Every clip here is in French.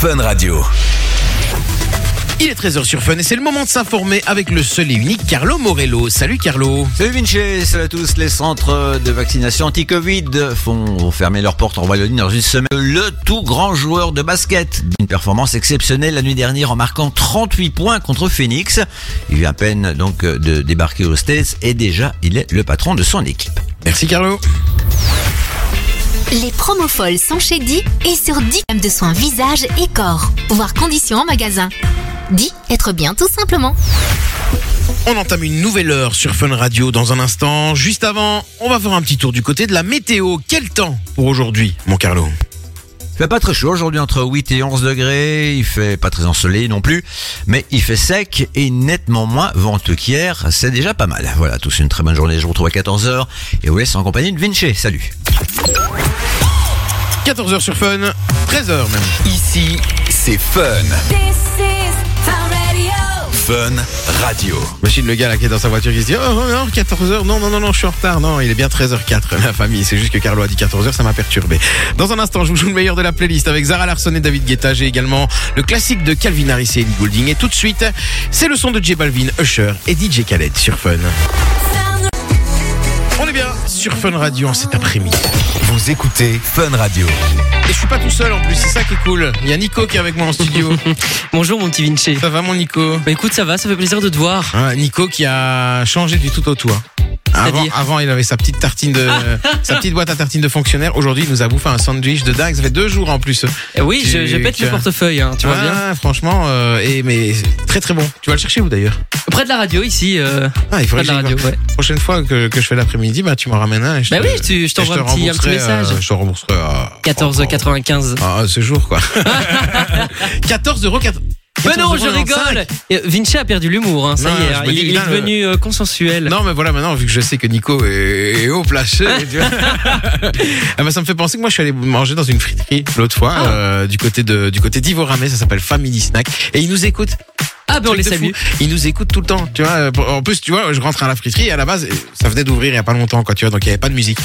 Fun Radio. Il est 13h sur Fun et c'est le moment de s'informer avec le seul et unique Carlo Morello. Salut Carlo. Salut Vinci, salut à tous. Les centres de vaccination anti-Covid font fermer leurs portes en Wallonie dans une semaine. Le tout grand joueur de basket, une performance exceptionnelle la nuit dernière en marquant 38 points contre Phoenix. Il vient à peine donc de débarquer aux States et déjà il est le patron de son équipe. Merci Carlo. Les promos folles sont chez Di et sur 10 gammes de soins visage et corps. Voir conditions en magasin. Di, être bien tout simplement. On entame une nouvelle heure sur Fun Radio dans un instant. Juste avant, on va faire un petit tour du côté de la météo. Quel temps pour aujourd'hui, mon Carlo? Il fait pas très chaud aujourd'hui entre 8 et 11 degrés, il fait pas très ensoleillé non plus, mais il fait sec et nettement moins venteux qu'hier, c'est déjà pas mal. Voilà, tous une très bonne journée, je vous retrouve à 14h et vous laisse en compagnie de Vinci, salut 14h sur Fun, 13h même. Ici, c'est Fun. Radio. Machine le gars là qui est dans sa voiture qui se dit Oh non, 14h, non, non, non, non, je suis en retard. Non, il est bien 13h04, la famille. C'est juste que Carlo a dit 14h, ça m'a perturbé. Dans un instant, je vous joue le meilleur de la playlist avec Zara Larson et David Guetta. J'ai également le classique de Calvin Harris et Ellie Goulding. Et tout de suite, c'est le son de J Balvin, Usher et DJ Khaled sur Fun. On est bien sur Fun Radio en cet après-midi. Vous écoutez Fun Radio. Et je suis pas tout seul en plus, c'est ça qui est cool. Il y a Nico qui est avec moi en studio. Bonjour mon petit Vinci. ça va mon Nico? Bah écoute, ça va, ça fait plaisir de te voir. Hein, Nico qui a changé du tout au tout. hein. Avant, avant, il avait sa petite tartine de, sa petite boîte à tartines de fonctionnaire. Aujourd'hui, il nous a bouffé un sandwich de dingue. Ça fait deux jours en plus. Eh oui, je, Tu- je pète tu le portefeuille, hein, tu vois bien. Ah, Franchement, euh, et mais très très bon. Tu vas le chercher où d'ailleurs? Près de la radio ici. Euh, Ah, il près faudrait de que la radio, ouais. Prochaine fois que, que je fais l'après-midi, bah tu m'en ramènes un. Et je Bah te- oui, tu- je t'envoie te un petit- un petit rembourserai, message. euh, je te rembourserai à 14,95. Ah, ce jour quoi. 14 euros. Mais non, je rigole. Et Vinci a perdu l'humour, hein, ça Non, y est. je hein, me Il, dis, il est putain, devenu euh, consensuel. Non, mais voilà, maintenant, vu que je sais que Nico est, est haut placé, tu vois. ah bah, ça me fait penser que moi, je suis allé manger dans une friterie l'autre fois, Ah. euh, du côté de, du côté d'Ivoramé, ça s'appelle Family Snack, et ils nous écoutent. Ah ben on les salue. Ils nous écoutent tout le temps, tu vois. En plus, tu vois, je rentre à la friterie, et à la base, ça venait d'ouvrir il y a pas longtemps, quoi, tu vois, donc il y avait pas de musique.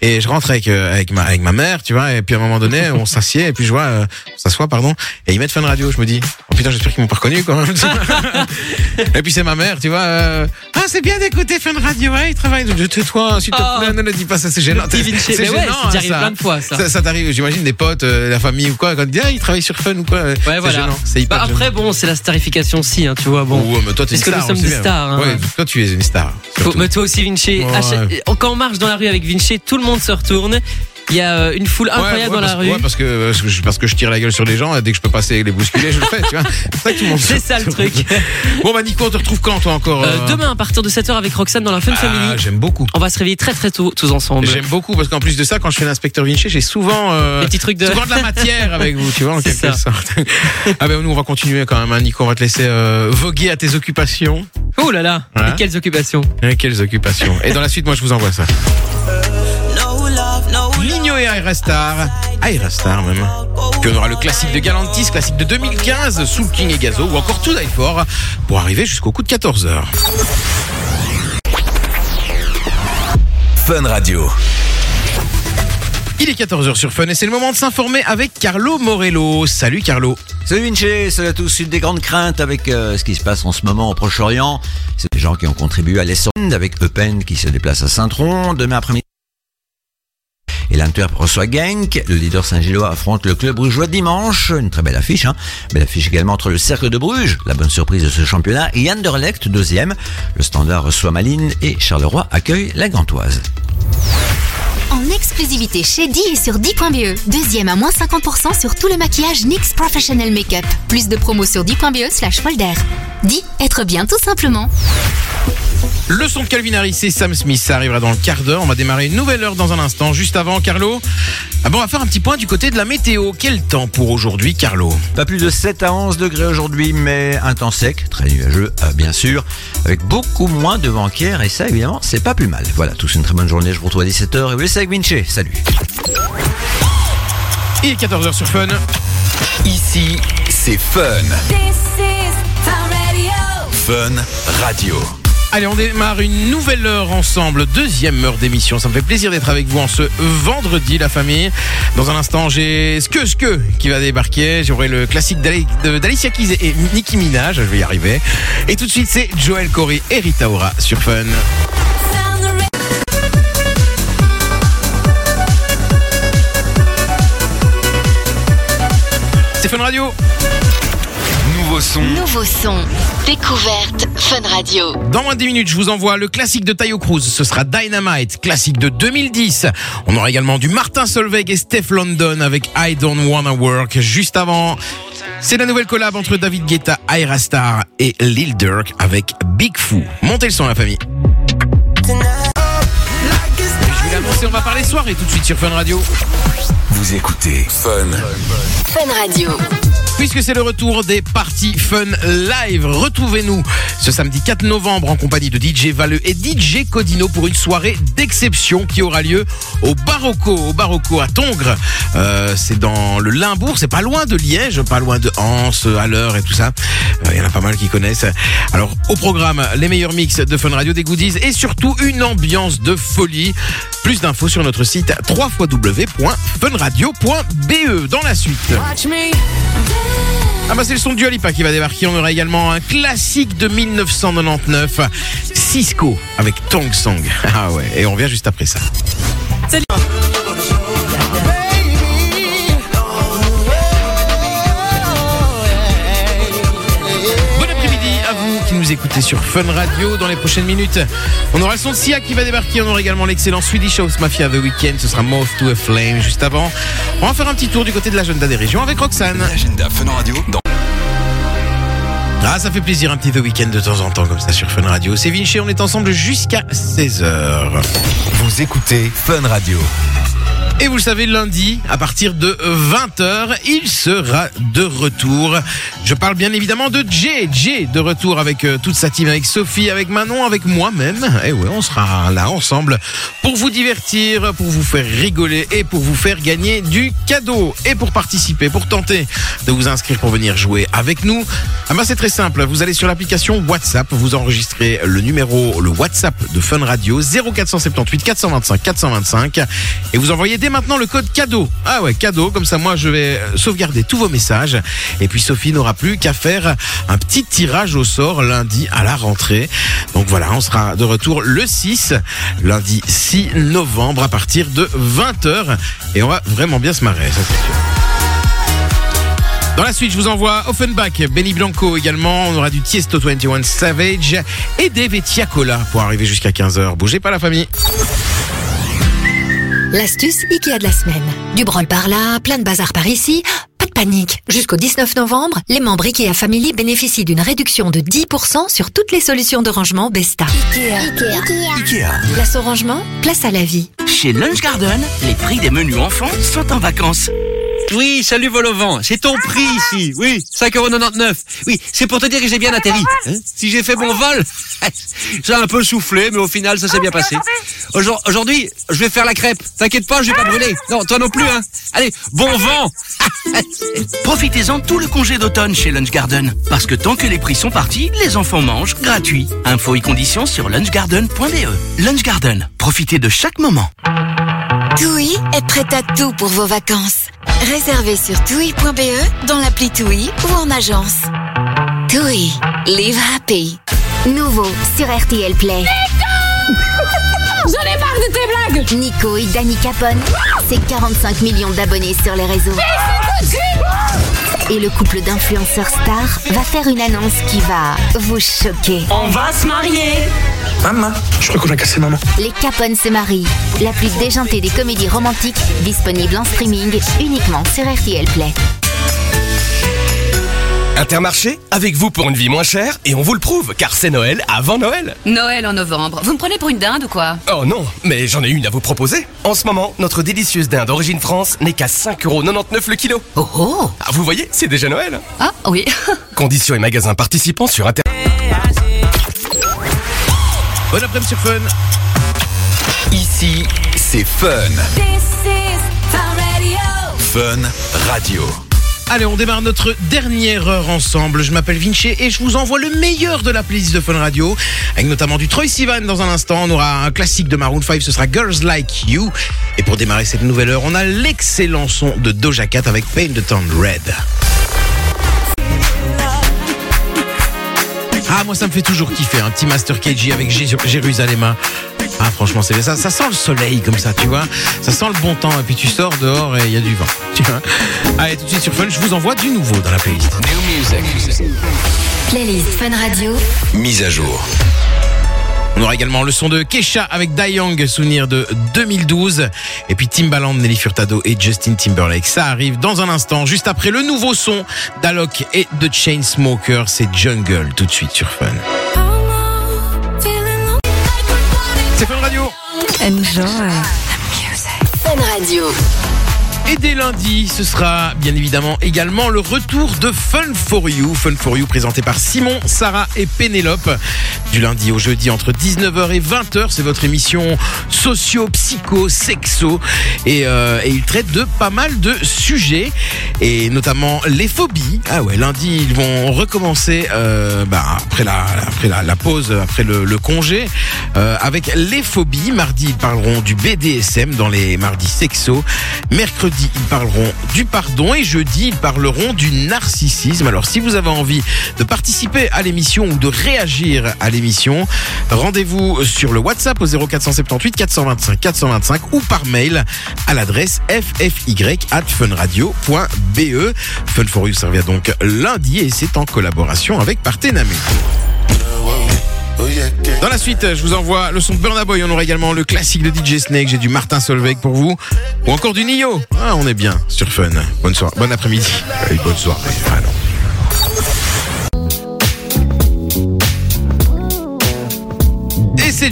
Et je rentre avec, euh, avec ma, avec ma mère, tu vois, et puis à un moment donné, on s'assied, et puis je vois, euh, on s'assoit, pardon, et ils mettent Fun Radio, je me dis, oh putain, j'espère qu'ils m'ont pas reconnu, quand même. et puis c'est ma mère, tu vois, euh, c'est bien d'écouter Fun Radio, ouais, il travaille, je tais-toi, s'il te Oh. plaît, ne le dis pas, ça c'est gênant. C'est Mais ouais, gênant, ça hein, t'arrive plein de fois, ça. Ça, ça t'arrive, j'imagine, des potes, euh, la famille ou quoi, quand ils disent, ah, il travaille sur Fun ou quoi. Ouais, c'est voilà. gênant, c'est hyper Bah, gênant. après, bon, c'est la starification aussi, hein, tu vois. Bon. Ouais, mais toi, t'es une Est-ce que nous star sommes des même. stars, hein? Ouais, toi, tu es une star. Faut- mais toi aussi, Vinci. Ouais, Quand on marche dans la rue avec Vinci, tout le monde se retourne. Il y a euh, une foule incroyable ouais, dans la rue. Ouais, parce que, parce que je, tire la gueule sur les gens et dès que je peux passer les bousculer, je le fais, tu vois. C'est ça le ça truc. Bon, bah, Nico, on te retrouve quand, toi, encore Euh, euh demain, à partir de 7h avec Roxane dans la Fun Ah, Family. J'aime beaucoup. On va se réveiller très très tôt tous ensemble. J'aime beaucoup parce qu'en plus de ça, quand je fais l'inspecteur Vinci, j'ai souvent, euh, Des petits trucs de- souvent de la matière avec vous, tu vois, en quelque ça. sorte. ah ben nous, on va continuer quand même, hein, Nico. On va te laisser voguer à tes occupations. Oh là là, et quelles occupations. Et quelles occupations Et dans la suite, moi, je vous envoie ça. Nino et Aerostar, Aerostar même. Puis on aura le classique de Galantis, classique de 2015, Soul King et Gazo, ou encore To Die For, pour arriver jusqu'au coup de 14h. Fun Radio. Il est 14h sur Fun et c'est le moment de s'informer avec Carlo Morello. Salut Carlo. Salut Vinci, salut à tous. Une des grandes craintes avec euh, ce qui se passe en ce moment au Proche-Orient, c'est des gens qui ont contribué à l'essor avec Eupen qui se déplace à Saint-Tron demain après-midi. Et l'Antwerp reçoit Genk. Le leader Saint-Gillois affronte le club brugeois dimanche. Une très belle affiche. Hein. Belle affiche également entre le Cercle de Bruges, la bonne surprise de ce championnat, et Anderlecht, deuxième. Le Standard reçoit Malines et Charleroi accueille la Gantoise. En exclusivité chez Di et sur Di.be. Deuxième à moins 50% sur tout le maquillage NYX Professional Makeup. Plus de promos sur Di.be slash folder. Di, être bien tout simplement. Le son de Calvin Harris et Sam Smith, ça arrivera dans le quart d'heure. On va démarrer une nouvelle heure dans un instant. Juste avant, Carlo. Ah bon, on va faire un petit point du côté de la météo. Quel temps pour aujourd'hui, Carlo? Pas plus de 7 à 11 degrés aujourd'hui, mais un temps sec, très nuageux, euh, bien sûr, avec beaucoup moins de vent qu'hier, et ça, évidemment, c'est pas plus mal. Voilà, tous une très bonne journée, je vous retrouve à 17h, et vous laissez avec Vinci. Salut Il est 14h sur Fun. Ici, c'est Fun. Fun Radio. Allez, on démarre une nouvelle heure ensemble, deuxième heure d'émission. Ça me fait plaisir d'être avec vous en ce vendredi, la famille. Dans un instant, j'ai Ske Ske qui va débarquer. J'aurai le classique d'Alicia Keys et Nicki Minaj, je vais y arriver. Et tout de suite, c'est Joel Corey et Rita Ora sur Fun. C'est Radio. Nouveau son. Nouveau son. Découverte Fun Radio. Dans moins de 10 minutes, je vous envoie le classique de Tayo Cruz. Ce sera Dynamite, classique de 2010. On aura également du Martin Solveig et Steph London avec I Don't Wanna Work. Juste avant, c'est la nouvelle collab entre David Guetta, Ira Star et Lil Durk avec Big Foo. Montez le son, la famille. Je vais l'annoncer, on va parler soirée tout de suite sur Fun Radio. Vous écoutez Fun. Fun Radio. Puisque c'est le retour des parties fun live, retrouvez-nous ce samedi 4 novembre en compagnie de DJ Valeux et DJ Codino pour une soirée d'exception qui aura lieu au Barocco, au Barocco à Tongres. Euh, c'est dans le Limbourg, c'est pas loin de Liège, pas loin de Anse, à l'heure et tout ça. Euh, Il y en a pas mal qui connaissent. Alors au programme, les meilleurs mix de Fun Radio, des goodies et surtout une ambiance de folie. Plus d'infos sur notre site www.funradio.be dans la suite. Ah bah c'est le son de Dua Lipa qui va débarquer. On aura également un classique de 1999, Cisco avec Tong Song. Ah ouais, et on revient juste après ça. Bon vous écoutez sur Fun Radio. Dans les prochaines minutes, on aura le son de Sia qui va débarquer. On aura également l'excellent Swedish House Mafia The Weekend. Ce sera Moth to a Flame juste avant. On va faire un petit tour du côté de l'agenda des régions avec Roxane. L'agenda Fun Radio dans Ah, ça fait plaisir un petit The Weekend de temps en temps comme ça sur Fun Radio. C'est Vinci, on est ensemble jusqu'à 16h. Vous écoutez Fun Radio. Et vous le savez, lundi, à partir de 20h, il sera de retour. Je parle bien évidemment de Jay. Jay de retour avec euh, toute sa team, avec Sophie, avec Manon, avec moi-même. Et ouais, on sera là ensemble pour vous divertir, pour vous faire rigoler et pour vous faire gagner du cadeau. Et pour participer, pour tenter de vous inscrire pour venir jouer avec nous, ah ben c'est très simple. Vous allez sur l'application WhatsApp, vous enregistrez le numéro, le WhatsApp de Fun Radio 0478 425 425 et vous envoyez maintenant le code cadeau. Ah ouais, cadeau, comme ça moi je vais euh, sauvegarder tous vos messages et puis Sophie n'aura plus qu'à faire un petit tirage au sort lundi à la rentrée. Donc voilà, on sera de retour le 6, lundi 6 novembre à partir de 20h et on va vraiment bien se marrer, ça c'est sûr. Dans la suite, je vous envoie Offenbach, Benny Blanco également. On aura du Tiesto 21 Savage et Dave et Tiakola pour arriver jusqu'à 15h. Bougez pas la famille. L'astuce Ikea de la semaine. Du branle par là, plein de bazar par ici. Pas de panique. Jusqu'au 19 novembre, les membres Ikea Family bénéficient d'une réduction de 10% sur toutes les solutions de rangement Besta. Ikea. Place au rangement, place à la vie. Chez Lunch Garden, les prix des menus enfants sont en vacances. Oui, salut Volovent, c'est ton prix ici. Oui, 5,99€. Oui, c'est pour te dire que j'ai bien atterri. Hein? Si j'ai fait mon vol, a un peu soufflé, mais au final, ça s'est bien passé. Aujourd- Aujourd'hui, je vais faire la crêpe. T'inquiète pas, je vais pas brûler. Non, toi non plus, hein. Allez, bon vent Profitez-en tout le congé d'automne chez Lunch Garden. Parce que tant que les prix sont partis, les enfants mangent gratuit. Infos et conditions sur lunchgarden.be. Lunch Garden, profitez de chaque moment. TUI est prête à tout pour vos vacances. Réservez sur TUI.be, dans l'appli TUI ou en agence. TUI, live happy. Nouveau sur RTL Play. J'en ai marre de tes blagues Nico et Danny Capone, c'est 45 millions d'abonnés sur les réseaux. Et le couple d'influenceurs stars va faire une annonce qui va vous choquer. On va se marier Maman, je crois qu'on a cassé maman. Les Capone se marient, la plus déjantée des comédies romantiques, disponible en streaming uniquement sur RTL Play. Intermarché, avec vous pour une vie moins chère, et on vous le prouve, car c'est Noël avant Noël. Noël en novembre. Vous me prenez pour une dinde ou quoi? Oh non, mais j'en ai une à vous proposer. En ce moment, notre délicieuse dinde d'origine France n'est qu'à 5,99€ le kilo. Oh oh Ah, vous voyez, c'est déjà Noël. Ah oui Conditions et magasins participants sur Inter... Bon après-midi sur Fun. Ici, c'est Fun. Fun Radio. Allez, on démarre notre dernière heure ensemble. Je m'appelle Vinci et je vous envoie le meilleur de la playlist de Fun Radio, avec notamment du Troy Sivan dans un instant. On aura un classique de Maroon 5, ce sera Girls Like You. Et pour démarrer cette nouvelle heure, on a l'excellent son de Doja Cat avec Paint the Town Red. Ah, moi, ça me fait toujours kiffer. Un petit Master KG avec Jé- Jérusalem. Ah, franchement, c'est ça. Ça sent le soleil comme ça, tu vois. Ça sent le bon temps. Et puis tu sors dehors et il y a du vent. Tu vois. Allez, tout de suite sur Fun, je vous envoie du nouveau dans la playlist. Playlist Fun Radio. Mise à jour. On aura également le son de Kesha avec Dayang, souvenir de 2012. Et puis Timbaland, Nelly Furtado et Justin Timberlake. Ça arrive dans un instant, juste après le nouveau son d'Alok et de Chainsmokers. C'est Jungle, tout de suite sur Fun. C'est Fun Radio. Enjoy. Fun Radio. Et dès lundi, ce sera bien évidemment également le retour de Fun for You. Fun for You présenté par Simon, Sarah et Pénélope. Du lundi au jeudi entre 19h et 20h, c'est votre émission socio, psycho, sexo. Et, euh, et il traite de pas mal de sujets, et notamment les phobies. Ah ouais, lundi, ils vont recommencer euh, bah, après, la, après la, la pause, après le, le congé, euh, avec les phobies. Mardi, ils parleront du BDSM dans les mardis sexo. Mercredi, ils parleront du pardon et jeudi, ils parleront du narcissisme. Alors, si vous avez envie de participer à l'émission ou de réagir à l'émission, rendez-vous sur le WhatsApp au 0478 425 425 ou par mail à l'adresse ffy at funradio.be. Fun for You revient donc lundi et c'est en collaboration avec Partenamé. Dans la suite, je vous envoie le son de Burna Boy. On aura également le classique de DJ Snake. J'ai du Martin Solveig pour vous. Ou encore du Nio. Ah, on est bien sur Fun. Bonne soirée. Bon après-midi. Bonne soirée.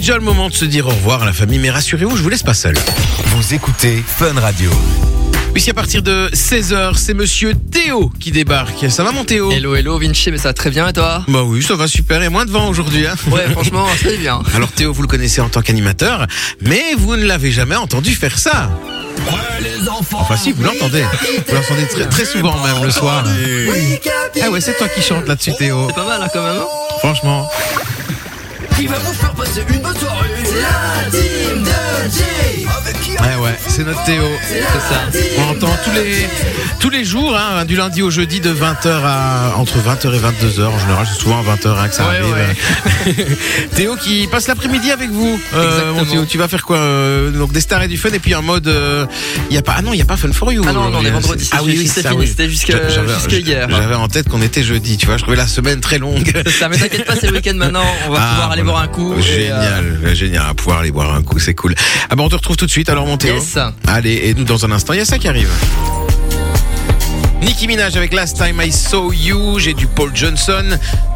Déjà le moment de se dire au revoir à la famille. Mais rassurez-vous, je vous laisse pas seul. Vous écoutez Fun Radio. Puisqu'à partir de 16h, c'est monsieur Théo qui débarque. Ça va mon Théo? Hello, hello, Vinci, mais ça va très bien et toi? Bah oui, ça va super. Et moins de vent aujourd'hui. Hein Ouais, franchement, ça va bien. Alors Théo, vous le connaissez en tant qu'animateur, mais vous ne l'avez jamais entendu faire ça. Enfin si, vous l'entendez. Vous l'entendez très, très souvent même le soir. Ah ouais, c'est toi qui chantes là-dessus Théo. C'est pas mal hein, quand même. hein Franchement. Qui va vous faire passer une bonne soirée La team de Jay Ouais ouais, c'est notre Théo. C'est ça. On entend tous les tous les jours, hein, du lundi au jeudi, de 20h à entre 20h et 22h. En général, c'est souvent à 20h hein, que ça Ouais, arrive. Théo qui passe l'après-midi avec vous. Euh. Théo, tu vas faire quoi euh, Donc des stars et du fun et puis un mode. Il y a pas. Ah non, il y a pas Fun for You. Ah non, non, on est hein. vendredi, Ah c'est- oui, oui, c'est ça, fini, oui. c'était J'avais- jusque hier. J'avais en tête qu'on était jeudi. Tu vois, je trouvais la semaine très longue. Ça, mais t'inquiète pas, c'est le week-end maintenant. On va Ah, pouvoir aller. Boire un coup. et, euh, Génial, génial, à pouvoir aller boire un coup, c'est cool. Ah bah on te retrouve tout de suite alors mon Théo. Yes. Allez, et nous dans un instant, il y a ça qui arrive. Nicki Minaj avec Last Time I Saw You, j'ai du Paul Johnson,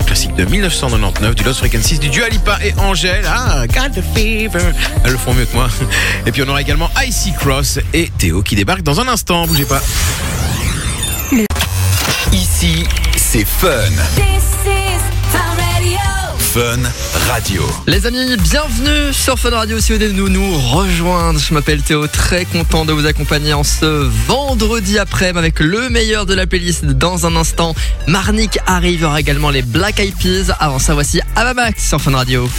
classique de 1999, du Lost Frequencies, du Dua Lipa et Angèle, ah, Got the Fever, elles le font mieux que moi. Et puis on aura également Icy Cross et Théo qui débarque dans un instant, bougez pas. Ici, c'est Fun. Fun Radio. Les amis, bienvenue sur Fun Radio. Si vous nous, nous rejoindre, je m'appelle Théo, très content de vous accompagner en ce vendredi après avec le meilleur de la playlist dans un instant. Marnik arrive, il y aura également les Black Eyed Peas. Avant ça, voici Avamax sur Fun Radio.